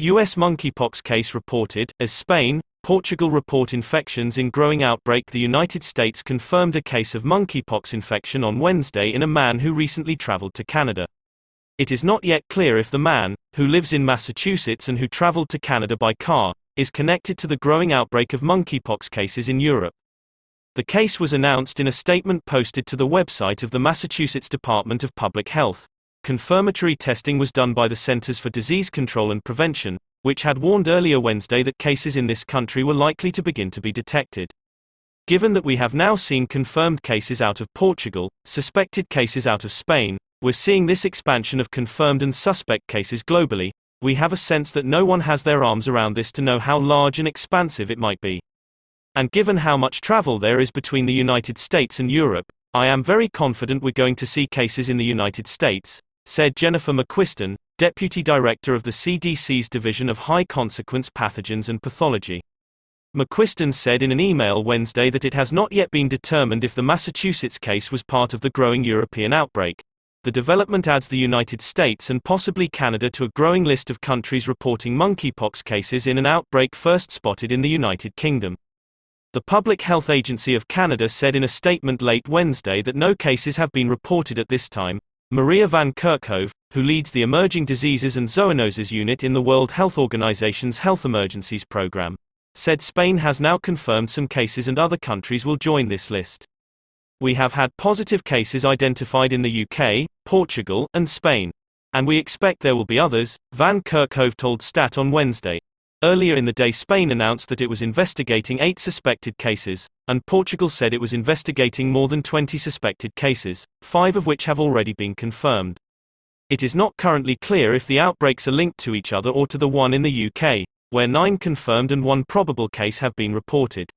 U.S. monkeypox case reported, as Spain, Portugal report infections in growing outbreak The United States confirmed a case of monkeypox infection on Wednesday in a man who recently traveled to Canada. It is not yet clear if the man, who lives in Massachusetts and who traveled to Canada by car, is connected to the growing outbreak of monkeypox cases in Europe. The case was announced in a statement posted to the website of the Massachusetts Department of Public Health. Confirmatory testing was done by the Centers for Disease Control and Prevention, which had warned earlier Wednesday that cases in this country were likely to begin to be detected. Given that we have now seen confirmed cases out of Portugal, suspected cases out of Spain, we're seeing this expansion of confirmed and suspect cases globally, we have a sense that no one has their arms around this to know how large and expansive it might be. And given how much travel there is between the United States and Europe, I am very confident we're going to see cases in the United States, said Jennifer McQuiston, Deputy Director of the CDC's Division of High Consequence Pathogens and Pathology. McQuiston said in an email Wednesday that it has not yet been determined if the Massachusetts case was part of the growing European outbreak. The development adds the United States and possibly Canada to a growing list of countries reporting monkeypox cases in an outbreak first spotted in the United Kingdom. The Public Health Agency of Canada said in a statement late Wednesday that no cases have been reported at this time, Maria van Kerkhove, who leads the Emerging Diseases and Zoonoses Unit in the World Health Organization's Health Emergencies Program, said Spain has now confirmed some cases and other countries will join this list. We have had positive cases identified in the UK, Portugal, and Spain. And we expect there will be others, Van Kerkhove told Stat on Wednesday. Earlier in the day Spain announced that it was investigating eight suspected cases, and Portugal said it was investigating more than 20 suspected cases, five of which have already been confirmed. It is not currently clear if the outbreaks are linked to each other or to the one in the UK, where nine confirmed and one probable case have been reported.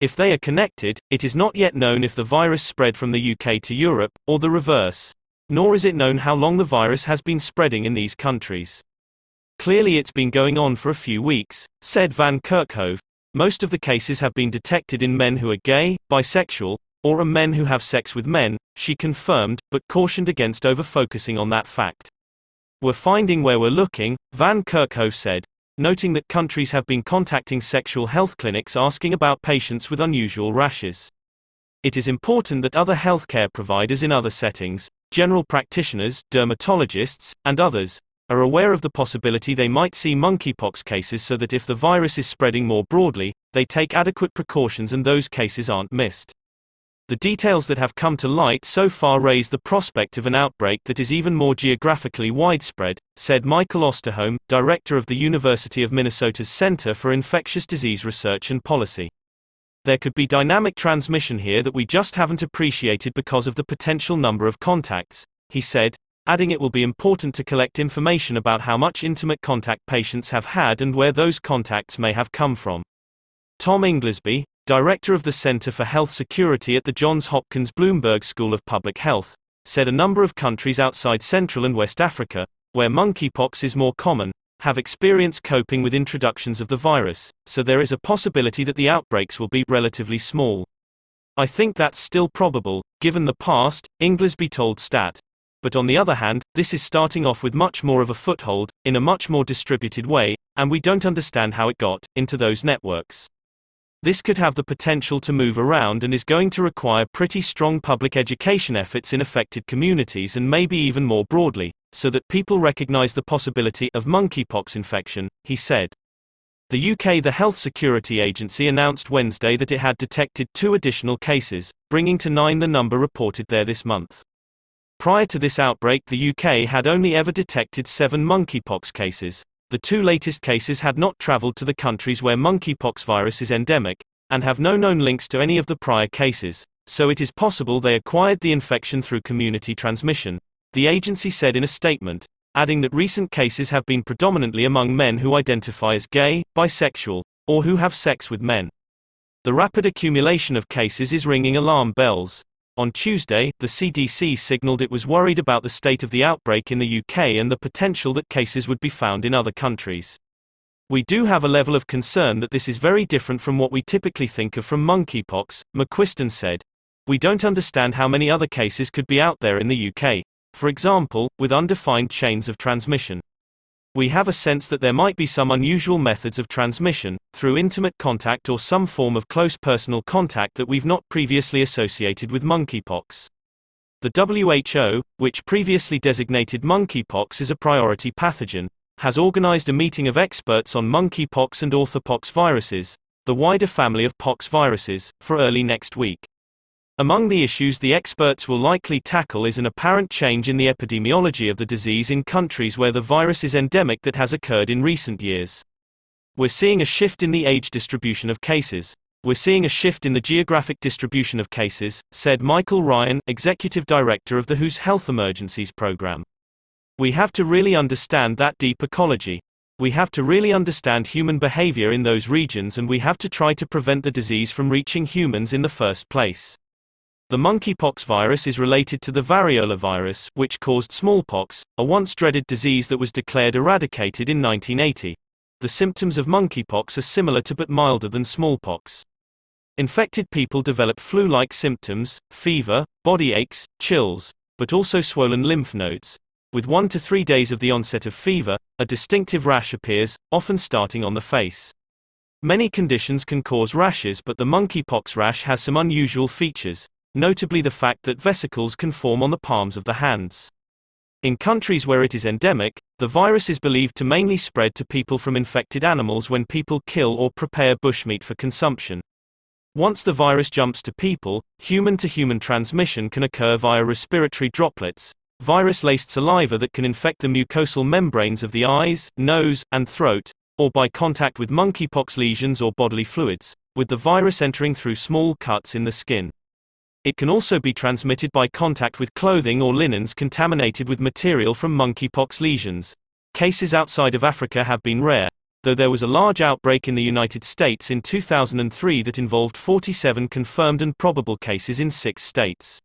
If they are connected, it is not yet known if the virus spread from the UK to Europe, or the reverse. Nor is it known how long the virus has been spreading in these countries. Clearly it's been going on for a few weeks, said Van Kerkhove. Most of the cases have been detected in men who are gay, bisexual, or are men who have sex with men, she confirmed, but cautioned against over-focusing on that fact. We're finding where we're looking, Van Kerkhove said, noting that countries have been contacting sexual health clinics asking about patients with unusual rashes. It is important that other healthcare providers in other settings, general practitioners, dermatologists, and others, are aware of the possibility they might see monkeypox cases so that if the virus is spreading more broadly, they take adequate precautions and those cases aren't missed. The details that have come to light so far raise the prospect of an outbreak that is even more geographically widespread, said Michael Osterholm, director of the University of Minnesota's Center for Infectious Disease Research and Policy. There could be dynamic transmission here that we just haven't appreciated because of the potential number of contacts, he said, adding it will be important to collect information about how much intimate contact patients have had and where those contacts may have come from. Tom Inglesby, director of the Center for Health Security at the Johns Hopkins Bloomberg School of Public Health, said a number of countries outside Central and West Africa, where monkeypox is more common, have experienced coping with introductions of the virus, so there is a possibility that the outbreaks will be relatively small. I think that's still probable, given the past, Inglesby told Stat but on the other hand, this is starting off with much more of a foothold, in a much more distributed way, and we don't understand how it got into those networks. This could have the potential to move around and is going to require pretty strong public education efforts in affected communities and maybe even more broadly, so that people recognize the possibility of monkeypox infection, he said. The UK The Health Security Agency announced Wednesday that it had detected two additional cases, bringing to nine the number reported there this month. Prior to this outbreak the UK had only ever detected seven monkeypox cases. The two latest cases had not travelled to the countries where monkeypox virus is endemic, and have no known links to any of the prior cases, so it is possible they acquired the infection through community transmission, the agency said in a statement, adding that recent cases have been predominantly among men who identify as gay, bisexual, or who have sex with men. The rapid accumulation of cases is ringing alarm bells. On Tuesday, the CDC signaled it was worried about the state of the outbreak in the UK and the potential that cases would be found in other countries. We do have a level of concern that this is very different from what we typically think of from monkeypox, McQuiston said. We don't understand how many other cases could be out there in the UK, for example, with undefined chains of transmission. We have a sense that there might be some unusual methods of transmission, through intimate contact or some form of close personal contact that we've not previously associated with monkeypox. The WHO, which previously designated monkeypox as a priority pathogen, has organized a meeting of experts on monkeypox and orthopox viruses, the wider family of pox viruses, for early next week. Among the issues the experts will likely tackle is an apparent change in the epidemiology of the disease in countries where the virus is endemic that has occurred in recent years. We're seeing a shift in the age distribution of cases. We're seeing a shift in the geographic distribution of cases, said Michael Ryan, executive director of the WHO's Health Emergencies Program. We have to really understand that deep ecology. We have to really understand human behavior in those regions and we have to try to prevent the disease from reaching humans in the first place. The monkeypox virus is related to the variola virus, which caused smallpox, a once dreaded disease that was declared eradicated in 1980. The symptoms of monkeypox are similar to but milder than smallpox. Infected people develop flu like symptoms, fever, body aches, chills, but also swollen lymph nodes. With one to three days of the onset of fever, a distinctive rash appears, often starting on the face. Many conditions can cause rashes, but the monkeypox rash has some unusual features notably the fact that vesicles can form on the palms of the hands. In countries where it is endemic, the virus is believed to mainly spread to people from infected animals when people kill or prepare bushmeat for consumption. Once the virus jumps to people, human to human transmission can occur via respiratory droplets, virus laced saliva that can infect the mucosal membranes of the eyes, nose, and throat, or by contact with monkeypox lesions or bodily fluids, with the virus entering through small cuts in the skin. It can also be transmitted by contact with clothing or linens contaminated with material from monkeypox lesions. Cases outside of Africa have been rare, though there was a large outbreak in the United States in 2003 that involved 47 confirmed and probable cases in six states.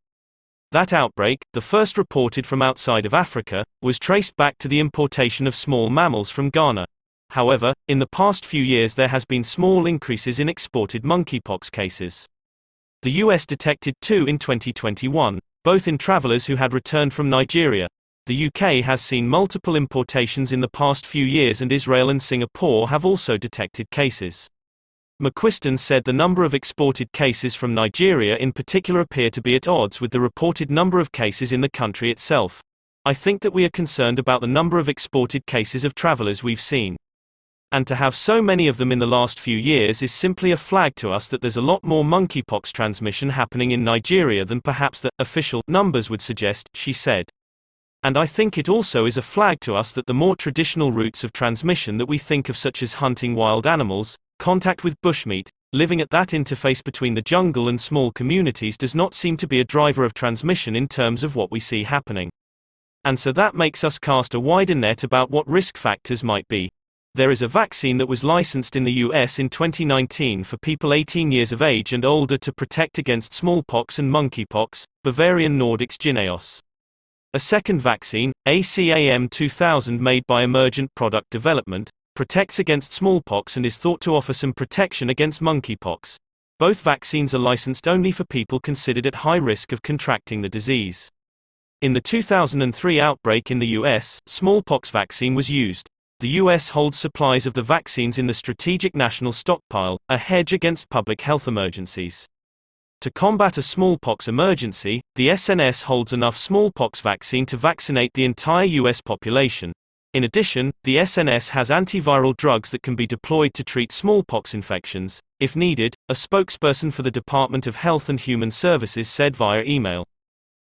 That outbreak, the first reported from outside of Africa, was traced back to the importation of small mammals from Ghana. However, in the past few years there has been small increases in exported monkeypox cases. The US detected two in 2021, both in travelers who had returned from Nigeria. The UK has seen multiple importations in the past few years and Israel and Singapore have also detected cases. McQuiston said the number of exported cases from Nigeria in particular appear to be at odds with the reported number of cases in the country itself. I think that we are concerned about the number of exported cases of travelers we've seen. And to have so many of them in the last few years is simply a flag to us that there's a lot more monkeypox transmission happening in Nigeria than perhaps the official numbers would suggest, she said. And I think it also is a flag to us that the more traditional routes of transmission that we think of, such as hunting wild animals, contact with bushmeat, living at that interface between the jungle and small communities, does not seem to be a driver of transmission in terms of what we see happening. And so that makes us cast a wider net about what risk factors might be. There is a vaccine that was licensed in the US in 2019 for people 18 years of age and older to protect against smallpox and monkeypox, Bavarian Nordic's Jynneos. A second vaccine, ACAM 2000 made by Emergent Product Development, protects against smallpox and is thought to offer some protection against monkeypox. Both vaccines are licensed only for people considered at high risk of contracting the disease. In the 2003 outbreak in the US, smallpox vaccine was used. The U.S. holds supplies of the vaccines in the Strategic National Stockpile, a hedge against public health emergencies. To combat a smallpox emergency, the SNS holds enough smallpox vaccine to vaccinate the entire U.S. population. In addition, the SNS has antiviral drugs that can be deployed to treat smallpox infections, if needed, a spokesperson for the Department of Health and Human Services said via email.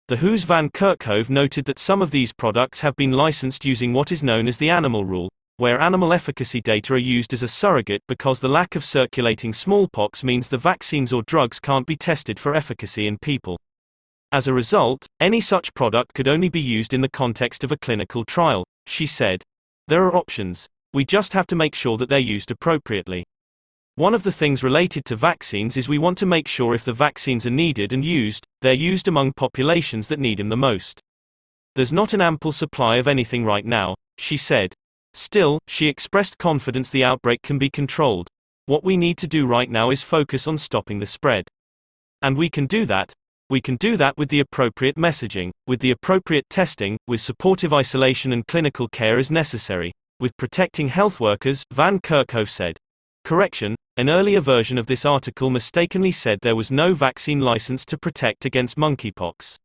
The WHO's Van Kerkhove noted that some of these products have been licensed using what is known as the animal rule, where animal efficacy data are used as a surrogate because the lack of circulating smallpox means the vaccines or drugs can't be tested for efficacy in people. As a result, any such product could only be used in the context of a clinical trial, she said. There are options. We just have to make sure that they're used appropriately. One of the things related to vaccines is we want to make sure if the vaccines are needed and used, they're used among populations that need them the most. There's not an ample supply of anything right now, she said. Still, she expressed confidence the outbreak can be controlled. What we need to do right now is focus on stopping the spread. And we can do that. We can do that with the appropriate messaging, with the appropriate testing, with supportive isolation and clinical care as necessary. with protecting health workers, Van Kerkhove said. Correction, an earlier version of this article mistakenly said there was no vaccine license to protect against monkeypox.